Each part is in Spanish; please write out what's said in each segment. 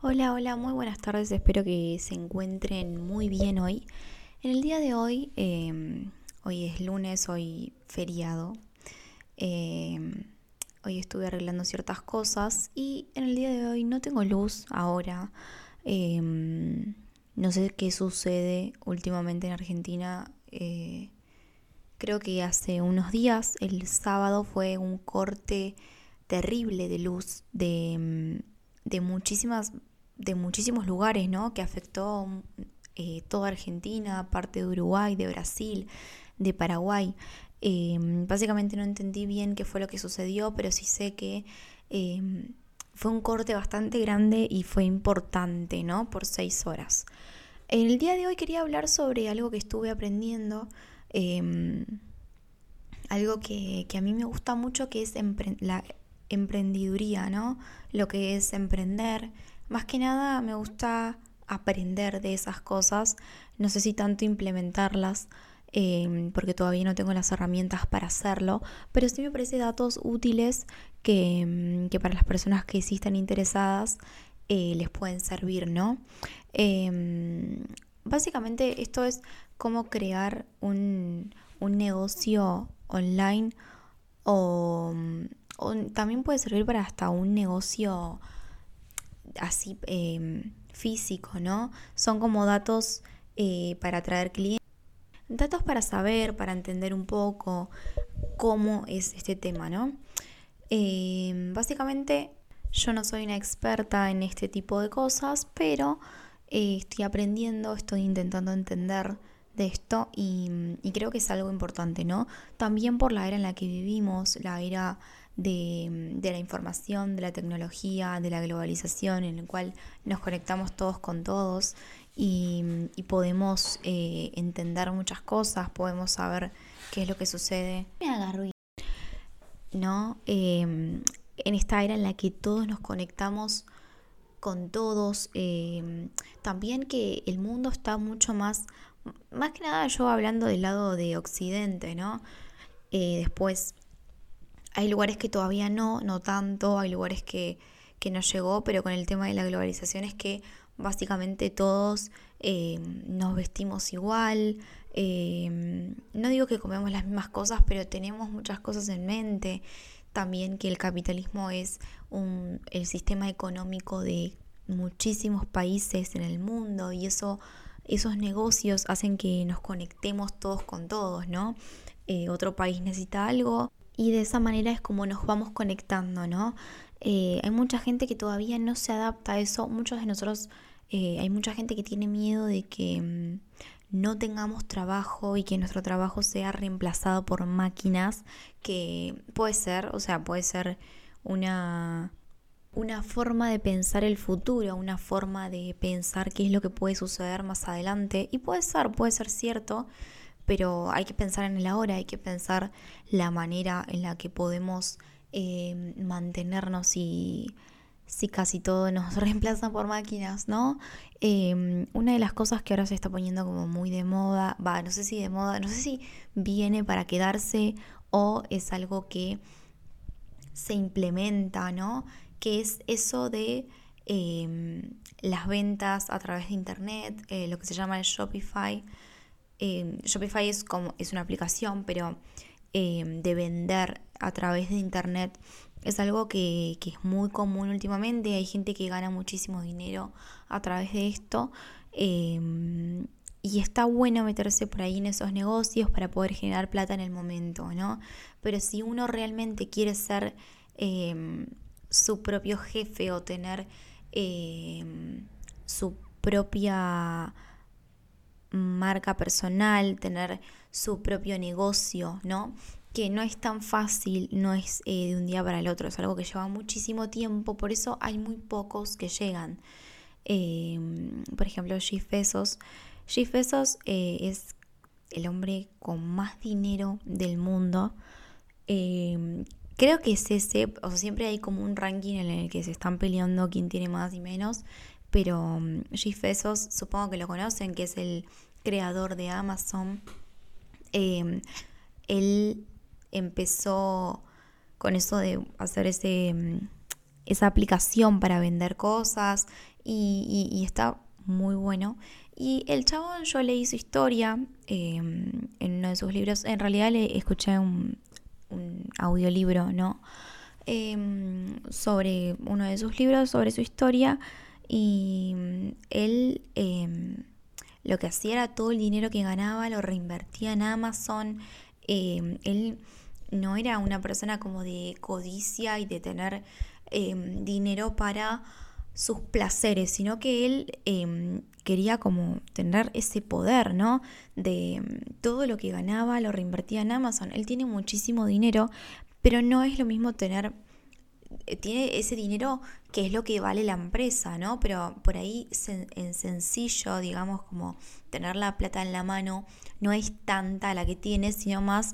Hola, hola, muy buenas tardes, espero que se encuentren muy bien hoy. En el día de hoy, em, hoy es lunes, hoy feriado, em, hoy estuve arreglando ciertas cosas y en el día de hoy no tengo luz ahora. Em, no sé qué sucede últimamente en Argentina. Eh, creo que hace unos días, el sábado, fue un corte terrible de luz de de muchísimas de muchísimos lugares, ¿no? Que afectó eh, toda Argentina, parte de Uruguay, de Brasil, de Paraguay. Em, básicamente no entendí bien qué fue lo que sucedió, pero sí sé que em, fue un corte bastante grande y fue importante, ¿no? Por seis horas. En el día de hoy quería hablar sobre algo que estuve aprendiendo, em, algo que, que, a mí me gusta mucho, que es la emprendiduría, ¿no? Lo que es emprender. Más que nada me gusta aprender de esas cosas, no sé si tanto implementarlas, em, porque todavía no tengo las herramientas para hacerlo, pero sí me parece datos útiles que, em, para las personas que sí están interesadas eh, les pueden servir, ¿no? Em, básicamente esto es cómo crear un, un negocio online o también puede servir para hasta un negocio así em, físico, ¿no? Son como datos eh, para atraer clientes, datos para saber, para entender un poco cómo es este tema, ¿no? Em, básicamente yo no soy una experta en este tipo de cosas, pero eh, estoy aprendiendo, estoy intentando entender de esto y, y, creo que es algo importante, ¿no? También por la era en la que vivimos, la era de, la información, de la tecnología, de la globalización, en el cual nos conectamos todos con todos y, podemos eh, entender muchas cosas, podemos saber qué es lo que sucede. Me agarro ¿no? Em, en esta era en la que todos nos conectamos con todos, em, también que el mundo está mucho más, más que nada yo hablando del lado de Occidente, ¿no? Eh, después hay lugares que todavía no, no tanto, hay lugares que, que no llegó, pero con el tema de la globalización es que básicamente todos eh, nos vestimos igual. Eh, no digo que comemos las mismas cosas, pero tenemos muchas cosas en mente. También que el capitalismo es un, el sistema económico de muchísimos países en el mundo y eso, esos negocios hacen que nos conectemos todos con todos, ¿no? Eh, otro país necesita algo, y de esa manera es como nos vamos conectando, ¿no? Eh, hay mucha gente que todavía no se adapta a eso, muchos de nosotros, eh, hay mucha gente que tiene miedo de que mm, no tengamos trabajo y que nuestro trabajo sea reemplazado por máquinas, que puede ser, o sea, puede ser una, una forma de pensar el futuro, una forma de pensar qué es lo que puede suceder más adelante, y puede ser, puede ser cierto, pero hay que pensar en el ahora, hay que pensar la manera en la que podemos eh, mantenernos si, si casi todo nos reemplaza por máquinas, ¿no? Em, una de las cosas que ahora se está poniendo como muy de moda, va, no sé si de moda, no sé si viene para quedarse o es algo que se implementa, ¿no? Que es eso de em, las ventas a través de Internet, eh, lo que se llama el Shopify. Em, Shopify es, como, es una aplicación, pero em, de vender a través de Internet es algo que, es muy común últimamente. Hay gente que gana muchísimo dinero a través de esto. Em, y está bueno meterse por ahí en esos negocios para poder generar plata en el momento, ¿no? Pero si uno realmente quiere ser su propio jefe o tener su propia marca personal, tener su propio negocio, ¿no? Que no es tan fácil, no es eh, de un día para el otro, es algo que lleva muchísimo tiempo, por eso hay muy pocos que llegan. Em, por ejemplo, Jeff Bezos. Jeff Bezos eh, es el hombre con más dinero del mundo. Em, creo que es ese, o sea, siempre hay como un ranking en el que se están peleando quién tiene más y menos pero mm, Jeff Bezos, supongo que lo conocen, que es el creador de Amazon. Em, él empezó con eso de hacer ese, mm, esa aplicación para vender cosas y, está muy bueno. Y el chabón, yo leí su historia em, en uno de sus libros. En realidad le escuché un, audiolibro, ¿no? Em, sobre uno de sus libros, sobre su historia. Y él em, lo que hacía era todo el dinero que ganaba lo reinvertía en Amazon. él no era una persona como de codicia y de tener em, dinero para sus placeres, sino que él em, quería como tener ese poder, ¿no? De em, todo lo que ganaba lo reinvertía en Amazon. Él tiene muchísimo dinero, pero no es lo mismo tener tiene ese dinero que es lo que vale la empresa, ¿no? Pero por ahí en sencillo, digamos, como tener la plata en la mano, no es tanta la que tiene, sino más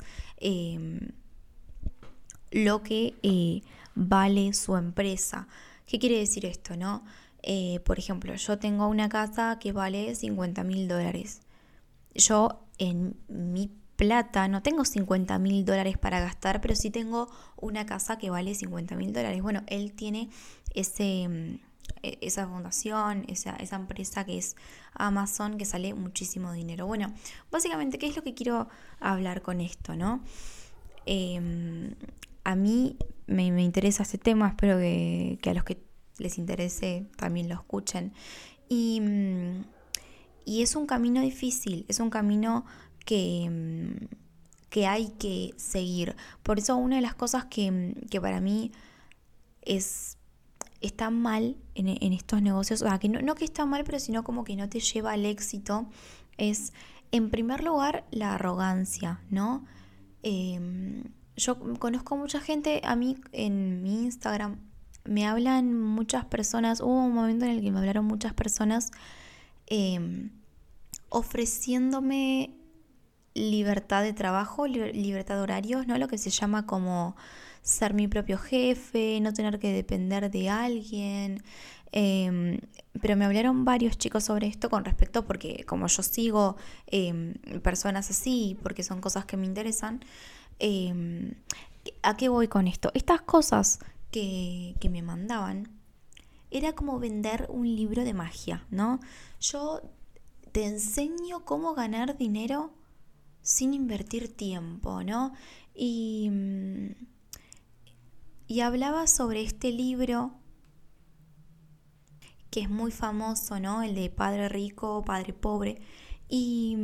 lo que eh, vale su empresa. ¿Qué quiere decir esto, no? Eh, por ejemplo, yo tengo una casa que vale 50 mil dólares. Yo en mi plata no tengo 50 mil dólares para gastar, pero sí tengo una casa que vale 50 mil dólares. Bueno, él tiene ese, mm, e, esa fundación, esa, esa empresa que es Amazon, que sale muchísimo dinero. Bueno, básicamente, ¿qué es lo que quiero hablar con esto, no? Eh, a mí me, interesa este tema, espero que, a los que les interese también lo escuchen. Y, mm, y, es un camino difícil, es un camino que, mm, que hay que seguir. Por eso una de las cosas que, mm, que para mí es está mal en, estos negocios, o sea, que no, no, que está mal, pero sino como que no te lleva al éxito, es en primer lugar la arrogancia, ¿no? Eh, yo conozco mucha gente, a mí en mi Instagram me hablan muchas personas, hubo un momento en el que me hablaron muchas personas em, ofreciéndome libertad de trabajo, libertad de horarios, ¿no? Lo que se llama como ser mi propio jefe, no tener que depender de alguien. Em, pero me hablaron varios chicos sobre esto con respecto, porque como yo sigo em, personas así, porque son cosas que me interesan, Em, ¿A qué voy con esto? Estas cosas que, que me mandaban era como vender un libro de magia, ¿no? Yo te enseño cómo ganar dinero sin invertir tiempo, ¿no? Y, y hablaba sobre este libro que es muy famoso, ¿no? El de Padre Rico, Padre Pobre. Y,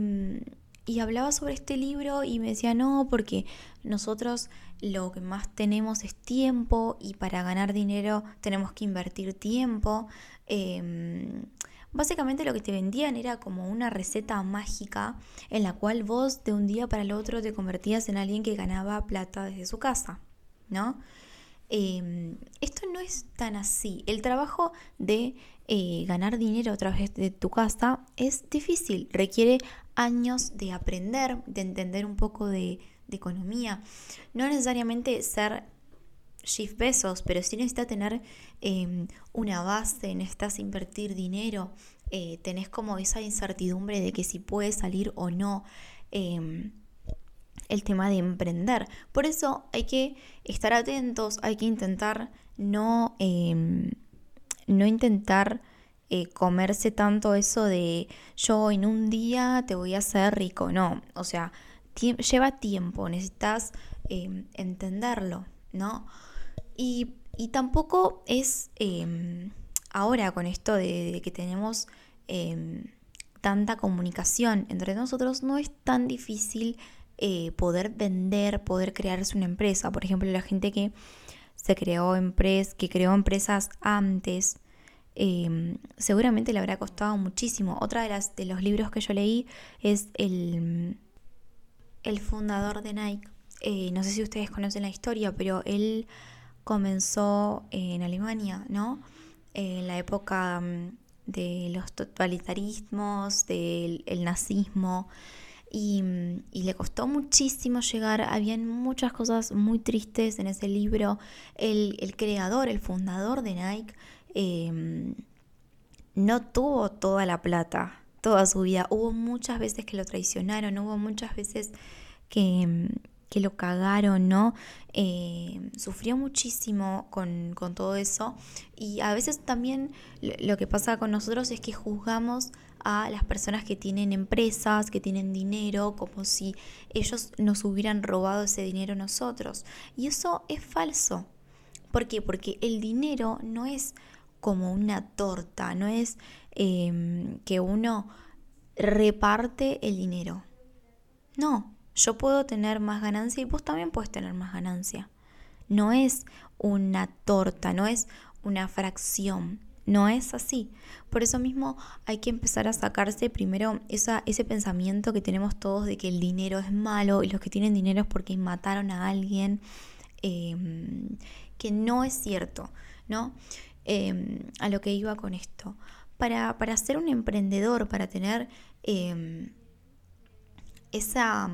y hablaba sobre este libro y me decía, no, porque nosotros lo que más tenemos es tiempo y para ganar dinero tenemos que invertir tiempo. Em, básicamente lo que te vendían era como una receta mágica en la cual vos de un día para el otro te convertías en alguien que ganaba plata desde su casa, ¿no? Em, esto no es tan así. El trabajo de eh, ganar dinero a través de tu casa es difícil, requiere años de aprender, de entender un poco de, economía. No necesariamente ser Jeff Bezos, pero sí necesitas tener em, una base, necesitas invertir dinero, eh, tenés como esa incertidumbre de que si puedes salir o no. Em, el tema de emprender. Por eso hay que estar atentos, hay que intentar no, em, no intentar eh, comerse tanto eso de yo en un día te voy a hacer rico. No, o sea, lleva tiempo, necesitas entenderlo, ¿no? Y, tampoco es em, ahora con esto de que tenemos tanta comunicación entre nosotros, no es tan difícil eh, poder vender, poder crearse una empresa. Por ejemplo, la gente que se creó empresas, que creó empresas antes, em, seguramente le habrá costado muchísimo. Otra de las de los libros que yo leí es el, el fundador de Nike. Eh, no sé si ustedes conocen la historia, pero él comenzó en Alemania, ¿no? En la época mm, de los totalitarismos, del nazismo. Y, le costó muchísimo llegar, habían muchas cosas muy tristes en ese libro. El, creador, el fundador de Nike, em, no tuvo toda la plata, toda su vida. Hubo muchas veces que lo traicionaron, hubo muchas veces que, que lo cagaron, ¿no? Eh, sufrió muchísimo con, todo eso y a veces también lo que pasa con nosotros es que juzgamos a las personas que tienen empresas, que tienen dinero, como si ellos nos hubieran robado ese dinero nosotros. Y eso es falso. ¿Por qué? Porque el dinero no es como una torta, no es em, que uno reparte el dinero. No, yo puedo tener más ganancia y vos también puedes tener más ganancia. No es una torta, no es una fracción. No es así. Por eso mismo hay que empezar a sacarse primero esa, ese pensamiento que tenemos todos de que el dinero es malo y los que tienen dinero es porque mataron a alguien, em, que no es cierto, ¿no? Em, a lo que iba con esto. Para, para ser un emprendedor, para tener em, esa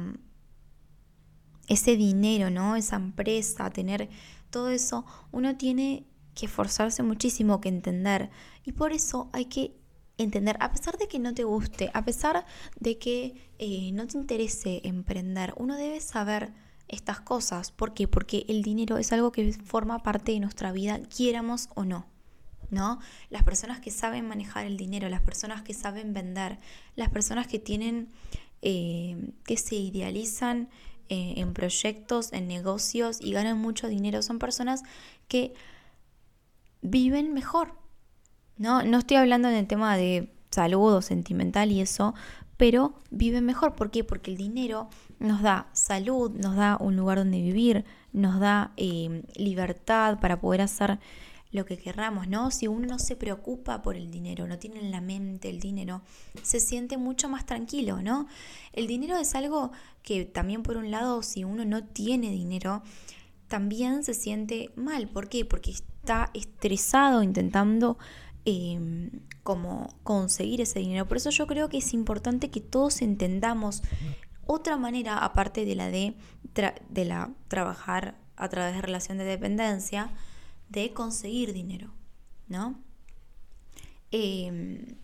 ese dinero, ¿no? Esa empresa, tener todo eso, uno tiene que esforzarse muchísimo, que entender. Y por eso hay que entender, a pesar de que no te guste, a pesar de que eh, no te interese emprender, uno debe saber estas cosas. ¿Por qué? Porque el dinero es algo que forma parte de nuestra vida, quiéramos o no. ¿No? Las personas que saben manejar el dinero, las personas que saben vender, las personas que tienen, eh, que se idealizan eh, en proyectos, en negocios y ganan mucho dinero son personas que viven mejor. No, no estoy hablando en el tema de salud o sentimental y eso, pero viven mejor. ¿Por qué? Porque el dinero nos da salud, nos da un lugar donde vivir, nos da eh, libertad para poder hacer lo que querramos, ¿no? Si uno no se preocupa por el dinero, no tiene en la mente el dinero, se siente mucho más tranquilo, ¿no? El dinero es algo que también por un lado, si uno no tiene dinero, también se siente mal. ¿Por qué? Porque está estresado intentando em, como conseguir ese dinero. Por eso yo creo que es importante que todos entendamos otra manera, aparte de la de, de la trabajar a través de relación de dependencia, de conseguir dinero, ¿no? Em,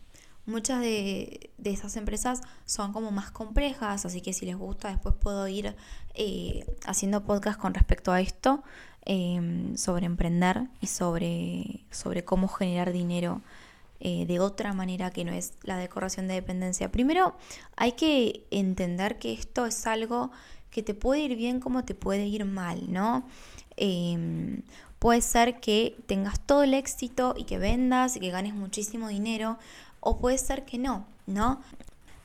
muchas de, esas empresas son como más complejas, así que si les gusta después puedo ir eh, haciendo podcast con respecto a esto, em, sobre emprender y sobre, sobre cómo generar dinero eh, de otra manera que no es la decoración de dependencia. Primero hay que entender que esto es algo que te puede ir bien como te puede ir mal, ¿no? Em, Puede ser que tengas todo el éxito y que vendas y que ganes muchísimo dinero, o puede ser que no, ¿no?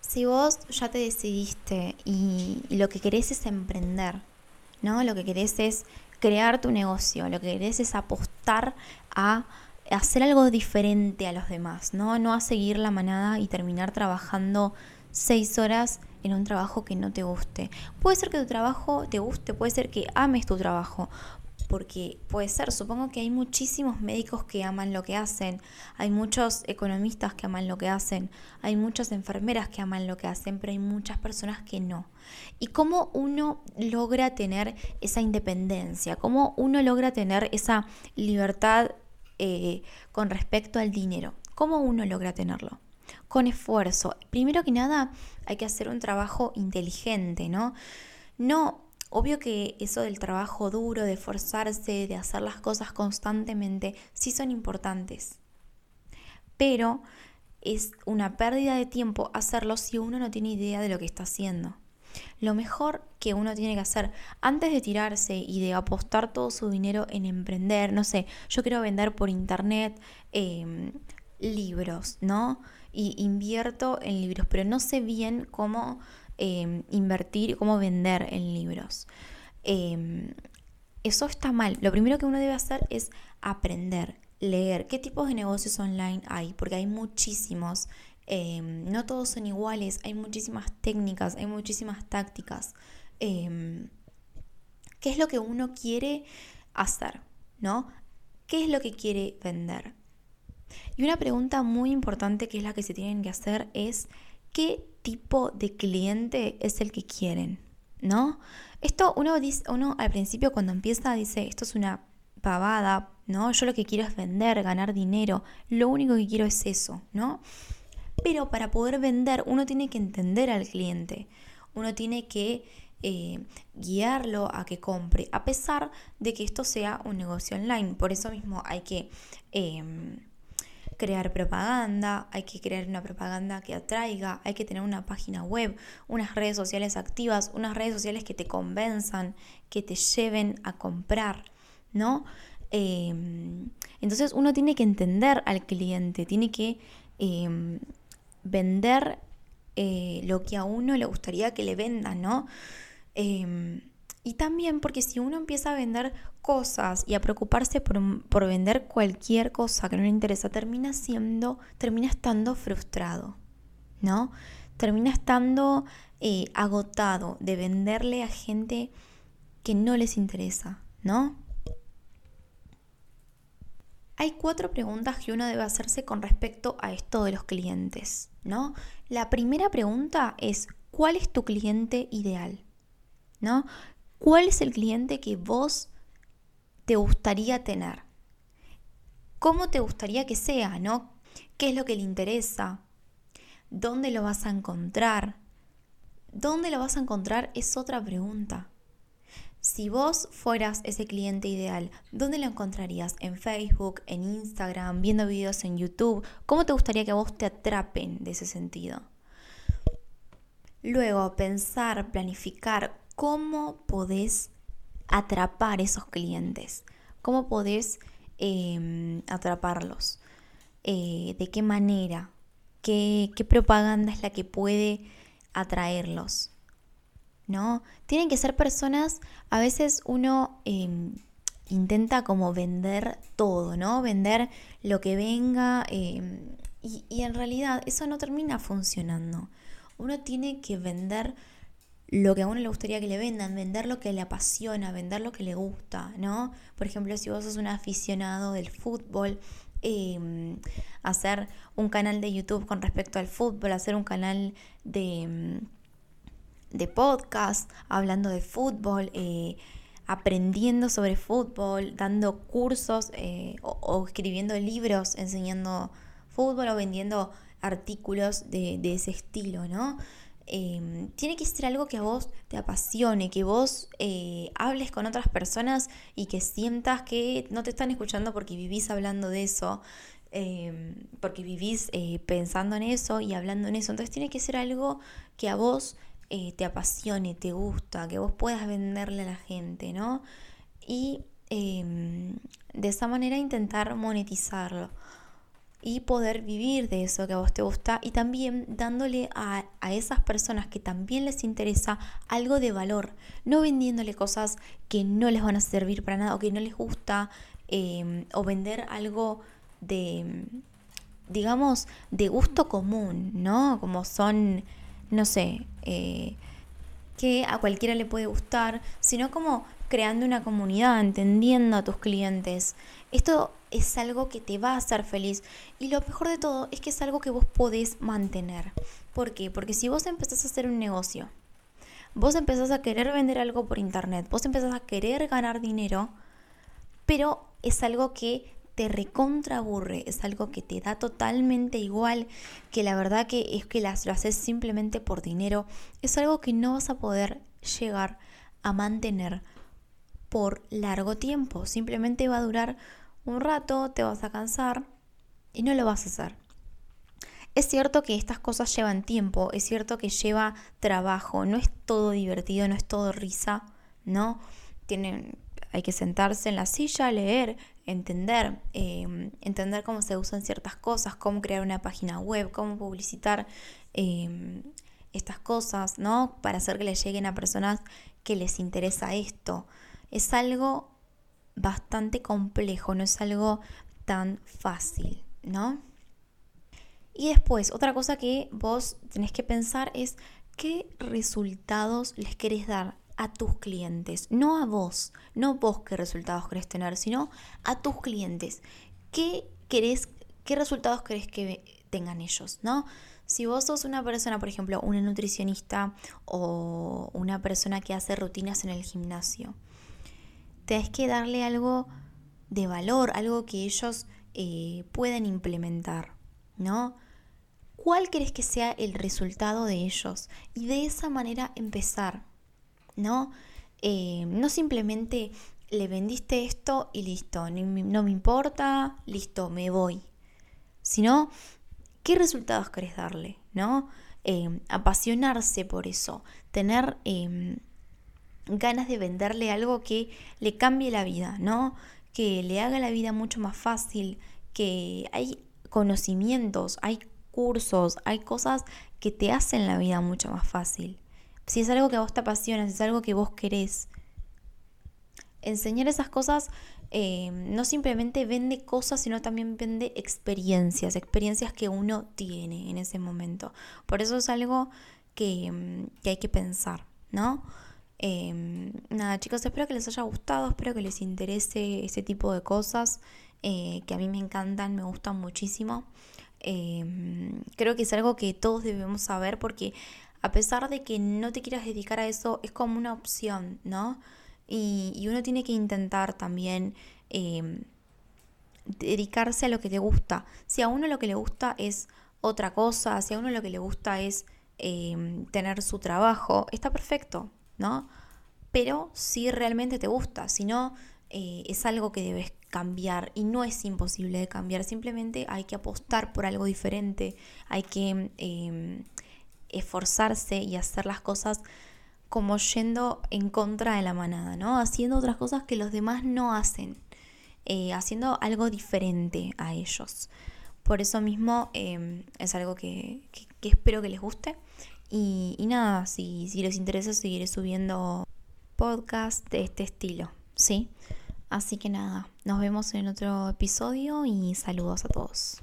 Si vos ya te decidiste y, lo que querés es emprender, ¿no? Lo que querés es crear tu negocio, lo que querés es apostar a hacer algo diferente a los demás, ¿no? No a seguir la manada y terminar trabajando seis horas en un trabajo que no te guste. Puede ser que tu trabajo te guste, puede ser que ames tu trabajo, porque puede ser, supongo que hay muchísimos médicos que aman lo que hacen, hay muchos economistas que aman lo que hacen, hay muchas enfermeras que aman lo que hacen, pero hay muchas personas que no. ¿Y cómo uno logra tener esa independencia? ¿Cómo uno logra tener esa libertad eh, con respecto al dinero? ¿Cómo uno logra tenerlo? Con esfuerzo. Primero que nada, hay que hacer un trabajo inteligente, ¿no? No Obvio que eso del trabajo duro, de forzarse, de hacer las cosas constantemente, sí son importantes. Pero es una pérdida de tiempo hacerlo si uno no tiene idea de lo que está haciendo. Lo mejor que uno tiene que hacer antes de tirarse y de apostar todo su dinero en emprender, no sé, yo quiero vender por internet em, libros, ¿no? Y invierto en libros, pero no sé bien cómo Em, invertir y cómo vender en libros. Em, eso está mal. Lo primero que uno debe hacer es aprender, leer qué tipos de negocios online hay, porque hay muchísimos. Em, no todos son iguales, hay muchísimas técnicas, hay muchísimas tácticas. ¿Qué es lo que uno quiere hacer? ¿No? ¿Qué es lo que quiere vender? Y una pregunta muy importante que es la que se tienen que hacer es qué tipo de cliente es el que quieren, ¿no? Esto uno dice, uno al principio cuando empieza dice, esto es una pavada, ¿no? Yo lo que quiero es vender, ganar dinero, lo único que quiero es eso, ¿no? Pero para poder vender uno tiene que entender al cliente, uno tiene que eh, guiarlo a que compre, a pesar de que esto sea un negocio online. Por eso mismo hay que em, crear propaganda, hay que crear una propaganda que atraiga, hay que tener una página web, unas redes sociales activas, unas redes sociales que te convenzan, que te lleven a comprar, ¿no? Em, entonces uno tiene que entender al cliente, tiene que em, vender eh, lo que a uno le gustaría que le vendan, ¿no? Y también porque si uno empieza a vender cosas y a preocuparse por, vender cualquier cosa que no le interesa, termina siendo, termina estando frustrado, ¿no? Termina estando eh, agotado de venderle a gente que no les interesa, ¿no? Hay cuatro preguntas que uno debe hacerse con respecto a esto de los clientes, ¿no? La primera pregunta es, ¿cuál es tu cliente ideal? ¿No? ¿Cuál es el cliente que vos te gustaría tener? ¿Cómo te gustaría que sea, no? ¿Qué es lo que le interesa? ¿Dónde lo vas a encontrar? ¿Dónde lo vas a encontrar? Es otra pregunta. Si vos fueras ese cliente ideal, ¿dónde lo encontrarías? ¿En Facebook, en Instagram, viendo videos en YouTube? ¿Cómo te gustaría que vos te atrapen de ese sentido? Luego, pensar, planificar cómo podés atrapar esos clientes, cómo podés em, atraparlos, eh, de qué manera, ¿Qué, propaganda es la que puede atraerlos. ¿No? Tienen que ser personas, a veces uno em, intenta como vender todo, ¿no? Vender lo que venga em, y, y en realidad eso no termina funcionando. Uno tiene que vender lo que a uno le gustaría que le vendan, vender lo que le apasiona, vender lo que le gusta, ¿no? Por ejemplo, si vos sos un aficionado del fútbol, em, hacer un canal de YouTube con respecto al fútbol, hacer un canal de, em, de podcast hablando de fútbol, eh, aprendiendo sobre fútbol, dando cursos eh, o, escribiendo libros enseñando fútbol o vendiendo artículos de, de ese estilo, ¿no? Em, tiene que ser algo que a vos te apasione, que vos eh, hables con otras personas y que sientas que no te están escuchando porque vivís hablando de eso, em, porque vivís eh, pensando en eso y hablando en eso. Entonces tiene que ser algo que a vos eh, te apasione, te gusta, que vos puedas venderle a la gente, ¿no? Y em, de esa manera intentar monetizarlo y poder vivir de eso que a vos te gusta y también dándole a, esas personas que también les interesa algo de valor, no vendiéndole cosas que no les van a servir para nada o que no les gusta em, o vender algo de, digamos, de gusto común, ¿no? Como son, no sé, eh, que a cualquiera le puede gustar, sino como creando una comunidad, entendiendo a tus clientes. Esto es algo que te va a hacer feliz y lo mejor de todo es que es algo que vos podés mantener. ¿Por qué? Porque si vos empezás a hacer un negocio, vos empezás a querer vender algo por internet, vos empezás a querer ganar dinero, pero es algo que te recontra aburre, es algo que te da totalmente igual, que la verdad que es que las, lo haces simplemente por dinero, es algo que no vas a poder llegar a mantener por largo tiempo. Simplemente va a durar un rato, te vas a cansar y no lo vas a hacer. Es cierto que estas cosas llevan tiempo, es cierto que lleva trabajo, no es todo divertido, no es todo risa, ¿no? Tienen, hay que sentarse en la silla, leer, entender, em, entender cómo se usan ciertas cosas, cómo crear una página web, cómo publicitar em, estas cosas, ¿no? Para hacer que le lleguen a personas que les interesa esto es algo bastante complejo, no es algo tan fácil, ¿no? Y después, otra cosa que vos tenés que pensar es qué resultados les querés dar a tus clientes, no a vos, no vos qué resultados querés tener, sino a tus clientes. ¿Qué qué resultados querés que tengan ellos, no? Si vos sos una persona, por ejemplo, una nutricionista o una persona que hace rutinas en el gimnasio, tenés que darle algo de valor, algo que ellos eh, puedan implementar, ¿no? ¿Cuál crees que sea el resultado de ellos? Y de esa manera empezar, ¿no? Eh, no simplemente le vendiste esto y listo, no me importa, listo, me voy. Sino, ¿qué resultados querés darle? ¿No? Eh, apasionarse por eso, tener em, ganas de venderle algo que le cambie la vida, ¿no? Que le haga la vida mucho más fácil, que hay conocimientos, hay cursos, hay cosas que te hacen la vida mucho más fácil. Si es algo que a vos te apasiona, si es algo que vos querés, enseñar esas cosas eh, no simplemente vende cosas, sino también vende experiencias, experiencias que uno tiene en ese momento. Por eso es algo que, mm, hay que pensar, ¿no? Em, nada, chicos, espero que les haya gustado, espero que les interese ese tipo de cosas eh, que a mí me encantan, me gustan muchísimo. Em, creo que es algo que todos debemos saber porque a pesar de que no te quieras dedicar a eso, es como una opción, ¿no? Y, uno tiene que intentar también em, dedicarse a lo que te gusta. Si a uno lo que le gusta es otra cosa, si a uno lo que le gusta es tener su trabajo, está perfecto, ¿no? Pero si realmente te gusta, si no, eh, es algo que debes cambiar y no es imposible de cambiar, simplemente hay que apostar por algo diferente, hay que em, esforzarse y hacer las cosas como yendo en contra de la manada, ¿no? Haciendo otras cosas que los demás no hacen, eh, haciendo algo diferente a ellos. Por eso mismo em, es algo que, espero que les guste. Y, nada, si, si les interesa, seguiré subiendo podcast de este estilo, ¿sí? Así que nada, nos vemos en otro episodio y saludos a todos.